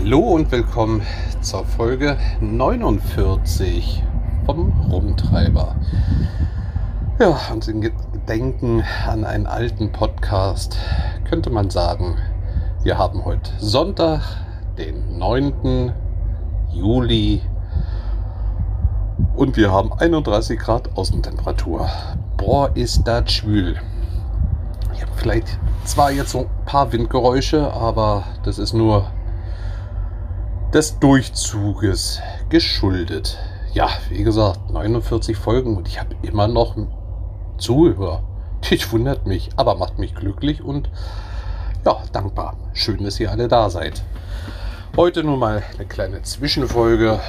Hallo und willkommen zur Folge 49 vom Rumtreiber. Ja, und in Gedenken an einen alten Podcast könnte man sagen, wir haben heute Sonntag, den 9. Juli und wir haben 31 Grad Außentemperatur. Boah, ist das schwül. Ich habe vielleicht zwar jetzt so ein paar Windgeräusche, aber das ist nur des Durchzuges geschuldet. Ja, wie gesagt, 49 Folgen und ich habe immer noch Zuhörer. Ich wundert mich, aber macht mich glücklich und ja, dankbar. Schön, dass ihr alle da seid. Heute nur mal eine kleine Zwischenfolge.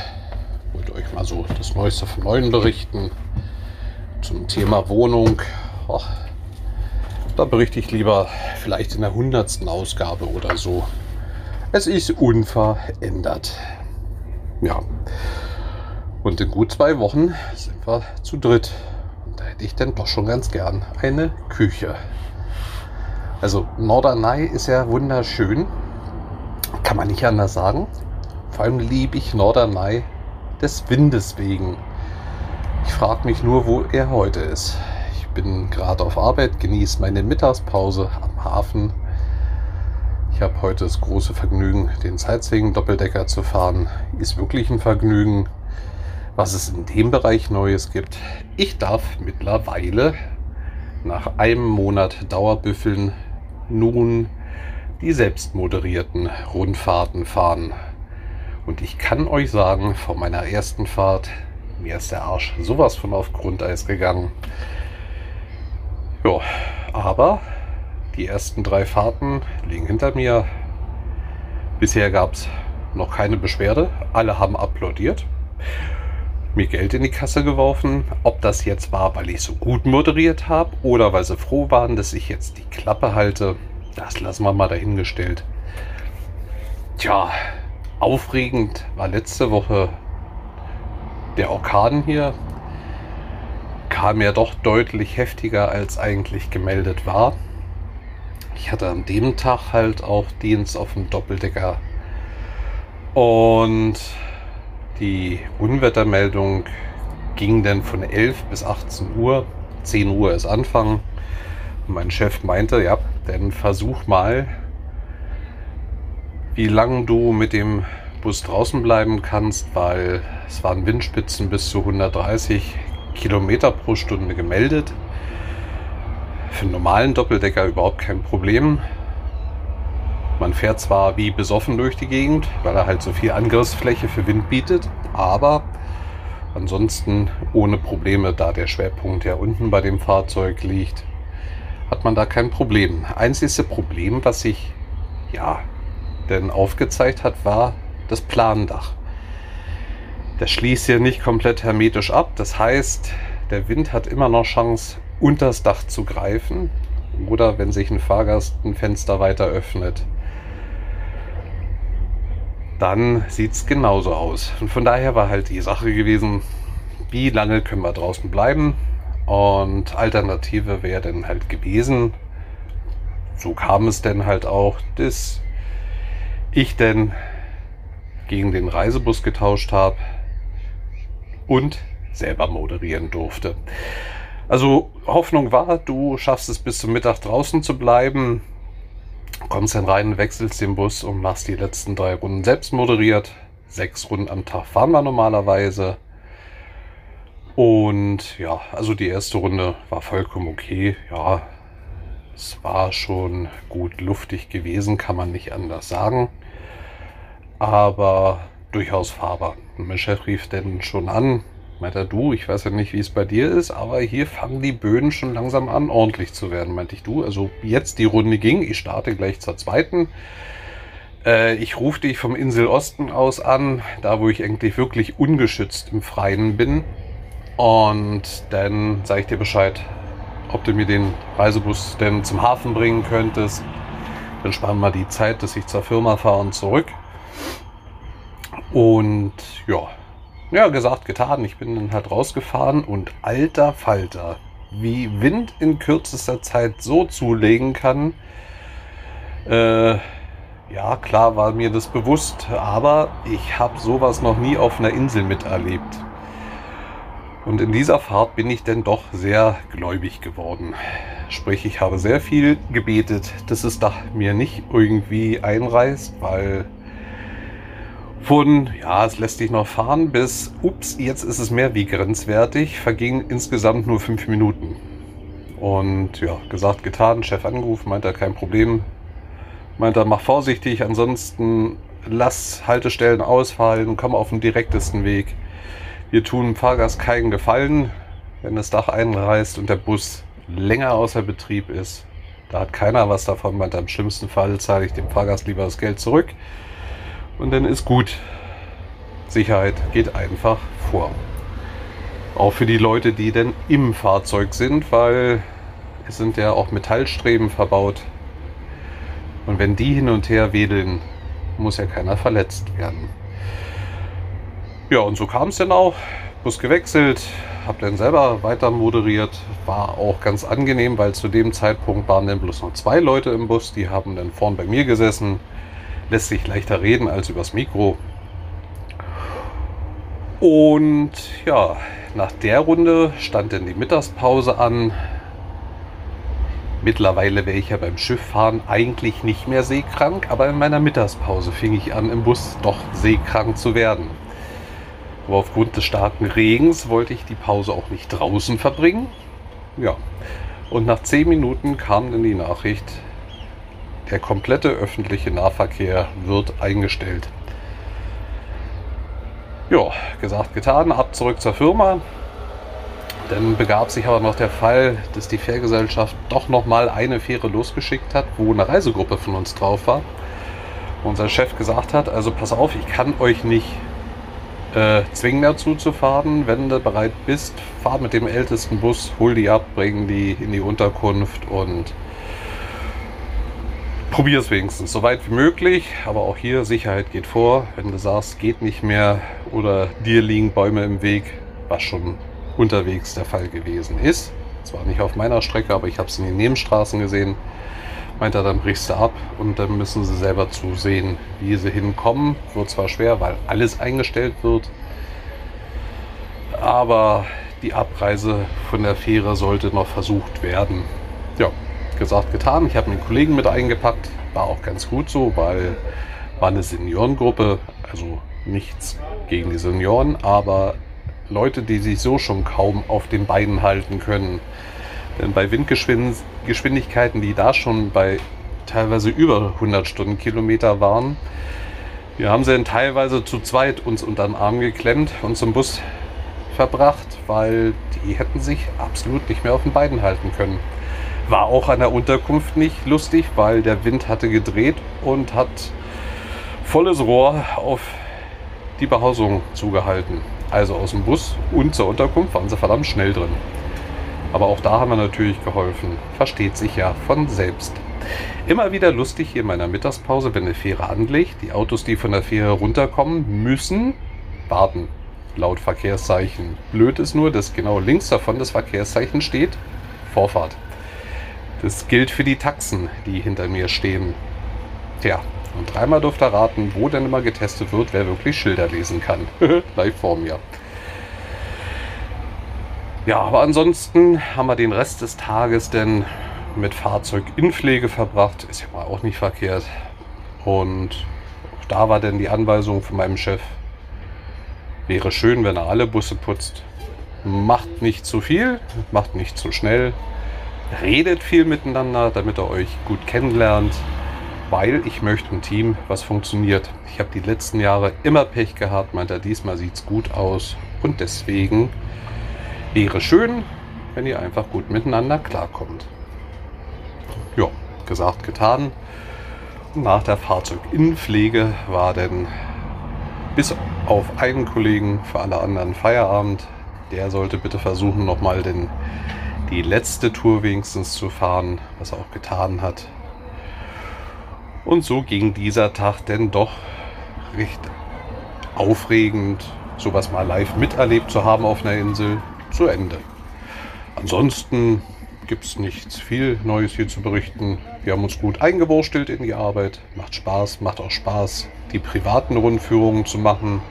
Wollte euch mal so das Neueste vom Neuen berichten zum Thema Wohnung. Ach, da berichte ich lieber vielleicht in der hundertsten Ausgabe oder so. Es ist unverändert. Ja. Und in gut zwei Wochen sind wir zu dritt. Und da hätte ich dann doch schon ganz gern eine Küche. Also Norderney ist ja wunderschön. Kann man nicht anders sagen. Vor allem liebe ich Norderney des Windes wegen. Ich frage mich nur, wo er heute ist. Ich bin gerade auf Arbeit, genieße meine Mittagspause am Hafen ich habe heute das große Vergnügen, den Sightseeing-Doppeldecker zu fahren. Ist wirklich ein Vergnügen, was es in dem Bereich Neues gibt. Ich darf mittlerweile nach einem Monat Dauerbüffeln nun die selbstmoderierten Rundfahrten fahren. Und ich kann euch sagen, von meiner ersten Fahrt, mir ist der Arsch sowas von auf Grundeis gegangen. Ja, aber die ersten drei Fahrten liegen hinter mir. Bisher gab es noch keine Beschwerde. Alle haben applaudiert. Mir Geld in die Kasse geworfen. Ob das jetzt war, weil ich so gut moderiert habe oder weil sie froh waren, dass ich jetzt die Klappe halte, das lassen wir mal dahingestellt. Tja, aufregend war letzte Woche der Orkan hier. Kam ja doch deutlich heftiger als eigentlich gemeldet war. Ich hatte an dem Tag halt auch Dienst auf dem Doppeldecker. Und die Unwettermeldung ging dann von 11 bis 18 Uhr. 10 Uhr ist Anfang. Und mein Chef meinte, ja, dann versuch mal, wie lange du mit dem Bus draußen bleiben kannst, weil es waren Windspitzen bis zu 130 Kilometer pro Stunde gemeldet. Für einen normalen Doppeldecker überhaupt kein Problem. Man fährt zwar wie besoffen durch die Gegend, weil er halt so viel Angriffsfläche für Wind bietet, aber ansonsten ohne Probleme, da der Schwerpunkt ja unten bei dem Fahrzeug liegt, hat man da kein Problem. Einzigste Problem, was sich ja denn aufgezeigt hat, war das Plandach. Das schließt ja nicht komplett hermetisch ab. Das heißt, der Wind hat immer noch Chance, unters Dach zu greifen oder wenn sich ein Fahrgast ein Fenster weiter öffnet. Dann sieht es genauso aus. Und von daher war halt die Sache gewesen, wie lange können wir draußen bleiben? Und Alternative wäre dann halt gewesen, so kam es denn halt auch, dass ich denn gegen den Reisebus getauscht habe und selber moderieren durfte. Also Hoffnung war, du schaffst es bis zum Mittag draußen zu bleiben, kommst dann rein, wechselst den Bus und machst die letzten drei Runden selbst moderiert. Sechs Runden am Tag fahren wir normalerweise. Und ja, also die erste Runde war vollkommen okay. Ja, es war schon gut luftig gewesen, kann man nicht anders sagen. Aber durchaus fahrbar. Mein Chef rief dann schon an, Meinte du, ich weiß ja nicht, wie es bei dir ist, aber hier fangen die Böden schon langsam an, ordentlich zu werden, meinte ich du. Also jetzt die Runde ging, ich starte gleich zur zweiten. Äh, ich rufe dich vom Insel Osten aus an, da wo ich eigentlich wirklich ungeschützt im Freien bin. Und dann sage ich dir Bescheid, ob du mir den Reisebus denn zum Hafen bringen könntest. Dann sparen wir die Zeit, dass ich zur Firma fahre und zurück. Und ja, ja, gesagt, getan. Ich bin dann halt rausgefahren und alter Falter, wie Wind in kürzester Zeit so zulegen kann. Äh, Ja, klar war mir das bewusst, aber ich habe sowas noch nie auf einer Insel miterlebt. Und in dieser Fahrt bin ich denn doch sehr gläubig geworden. Sprich, ich habe sehr viel gebetet, dass es da mir nicht irgendwie einreißt, weil von, ja, es lässt sich noch fahren, bis, ups, jetzt ist es mehr wie grenzwertig, vergingen insgesamt nur fünf Minuten. Und ja, gesagt, getan, Chef angerufen, meint er, kein Problem. Meint er, mach vorsichtig, ansonsten lass Haltestellen ausfallen, komm auf den direktesten Weg. Wir tun dem Fahrgast keinen Gefallen, wenn das Dach einreißt und der Bus länger außer Betrieb ist. Da hat keiner was davon, meint er, im schlimmsten Fall zahle ich dem Fahrgast lieber das Geld zurück. Und dann ist gut. Sicherheit geht einfach vor. Auch für die Leute, die denn im Fahrzeug sind, weil es sind ja auch Metallstreben verbaut. Und wenn die hin und her wedeln, muss ja keiner verletzt werden. Ja, und so kam es dann auch. Bus gewechselt, habe dann selber weiter moderiert. War auch ganz angenehm, weil zu dem Zeitpunkt waren dann bloß noch zwei Leute im Bus. Die haben dann vorn bei mir gesessen. Lässt sich leichter reden als übers Mikro. Und ja, nach der Runde stand dann die Mittagspause an. Mittlerweile wäre ich ja beim Schifffahren eigentlich nicht mehr seekrank, aber in meiner Mittagspause fing ich an, im Bus doch seekrank zu werden. Aber aufgrund des starken Regens wollte ich die Pause auch nicht draußen verbringen. Ja, und nach zehn Minuten kam dann die Nachricht, der komplette öffentliche Nahverkehr wird eingestellt. Ja, gesagt, getan, ab zurück zur Firma. Dann begab sich aber noch der Fall, dass die Fährgesellschaft doch noch mal eine Fähre losgeschickt hat, wo eine Reisegruppe von uns drauf war. Unser Chef gesagt hat, also pass auf, ich kann euch nicht äh, zwingen dazu zu fahren. Wenn du bereit bist, fahr mit dem ältesten Bus, hol die ab, bring die in die Unterkunft und probier es wenigstens so weit wie möglich. Aber auch hier Sicherheit geht vor. Wenn du sagst, geht nicht mehr oder dir liegen Bäume im Weg, was schon unterwegs der Fall gewesen ist. Zwar nicht auf meiner Strecke, aber ich habe es in den Nebenstraßen gesehen. Meint er, dann brichst du ab und dann müssen sie selber zusehen, wie sie hinkommen. Wird zwar schwer, weil alles eingestellt wird, aber die Abreise von der Fähre sollte noch versucht werden. Ja, gesagt, getan. Ich habe einen Kollegen mit eingepackt. War auch ganz gut so, weil war eine Seniorengruppe. Also nichts gegen die Senioren, aber Leute, die sich so schon kaum auf den Beinen halten können. Denn bei Windgeschwindigkeiten, die da schon bei teilweise über 100 Stundenkilometer waren, wir haben sie dann teilweise zu zweit uns unter den Arm geklemmt und zum Bus verbracht, weil die hätten sich absolut nicht mehr auf den Beinen halten können. War auch an der Unterkunft nicht lustig, weil der Wind hatte gedreht und hat volles Rohr auf die Behausung zugehalten. Also aus dem Bus und zur Unterkunft waren sie verdammt schnell drin. Aber auch da haben wir natürlich geholfen. Versteht sich ja von selbst. Immer wieder lustig hier in meiner Mittagspause, wenn eine Fähre anlegt. Die Autos, die von der Fähre runterkommen, müssen warten. Laut Verkehrszeichen. Blöd ist nur, dass genau links davon das Verkehrszeichen steht. Vorfahrt. Das gilt für die Taxen, die hinter mir stehen. Tja, und dreimal durfte er raten, wo denn immer getestet wird, wer wirklich Schilder lesen kann. Live vor mir. Ja, aber ansonsten haben wir den Rest des Tages denn mit Fahrzeuginpflege verbracht. Ist ja mal auch nicht verkehrt. Und auch da war denn die Anweisung von meinem Chef, wäre schön, wenn er alle Busse putzt. Macht nicht zu viel, macht nicht zu schnell, redet viel miteinander, damit er euch gut kennenlernt, weil ich möchte ein Team, was funktioniert. Ich habe die letzten Jahre immer Pech gehabt, meint er, diesmal sieht es gut aus und deswegen wäre schön, wenn ihr einfach gut miteinander klarkommt. Ja, gesagt, getan. nach der Fahrzeuginnenpflege war denn bis auf einen Kollegen für alle anderen Feierabend. Der sollte bitte versuchen, nochmal den die letzte Tour wenigstens zu fahren, was er auch getan hat. Und so ging dieser Tag denn doch recht aufregend, sowas mal live miterlebt zu haben auf einer Insel, zu Ende. Ansonsten gibt es nichts viel Neues hier zu berichten. Wir haben uns gut eingewurstelt in die Arbeit. Macht Spaß, macht auch Spaß, die privaten Rundführungen zu machen.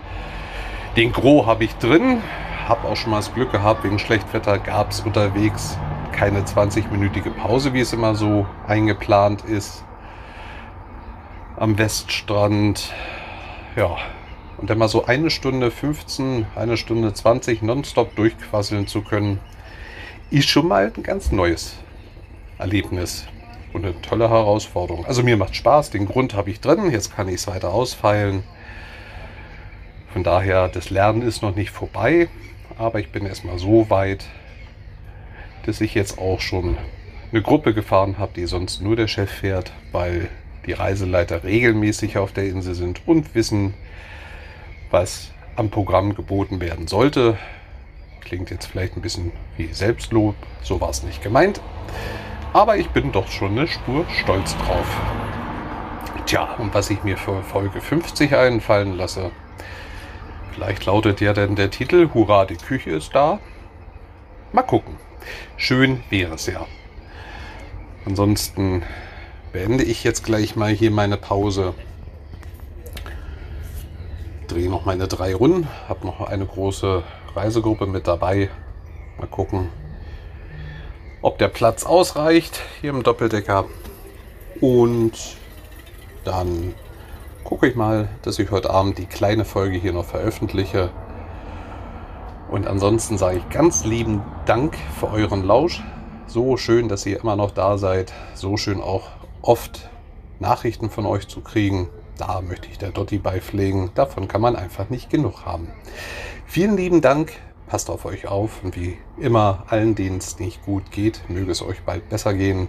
Den Gros habe ich drin. Habe auch schon mal das Glück gehabt, wegen Schlechtwetter gab es unterwegs keine 20-minütige Pause, wie es immer so eingeplant ist. Am Weststrand. Ja, und dann mal so eine Stunde 15, eine Stunde 20 nonstop durchquasseln zu können, ist schon mal ein ganz neues Erlebnis und eine tolle Herausforderung. Also mir macht Spaß, den Grund habe ich drin, jetzt kann ich es weiter ausfeilen. Von daher, das Lernen ist noch nicht vorbei, aber ich bin erstmal so weit, dass ich jetzt auch schon eine Gruppe gefahren habe, die sonst nur der Chef fährt, weil die Reiseleiter regelmäßig auf der Insel sind und wissen, was am Programm geboten werden sollte. Klingt jetzt vielleicht ein bisschen wie Selbstlob, so war es nicht gemeint. Aber ich bin doch schon eine Spur stolz drauf. Tja, und was ich mir für Folge 50 einfallen lasse, vielleicht lautet ja dann der Titel Hurra, die Küche ist da. Mal gucken. Schön wäre es ja. Ansonsten beende ich jetzt gleich mal hier meine Pause. Drehe noch meine drei Runden. Habe noch eine große Reisegruppe mit dabei. Mal gucken, ob der Platz ausreicht hier im Doppeldecker. Und dann gucke ich mal, dass ich heute Abend die kleine Folge hier noch veröffentliche. Und ansonsten sage ich ganz lieben Dank für euren Lausch. So schön, dass ihr immer noch da seid. So schön auch oft Nachrichten von euch zu kriegen. Da möchte ich der Dotti beipflegen. Davon kann man einfach nicht genug haben. Vielen lieben Dank. Passt auf euch auf und wie immer allen, denen es nicht gut geht, möge es euch bald besser gehen.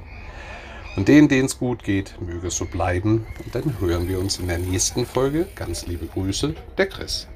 Und denen, denen es gut geht, möge es so bleiben. Und dann hören wir uns in der nächsten Folge. Ganz liebe Grüße, der Chris.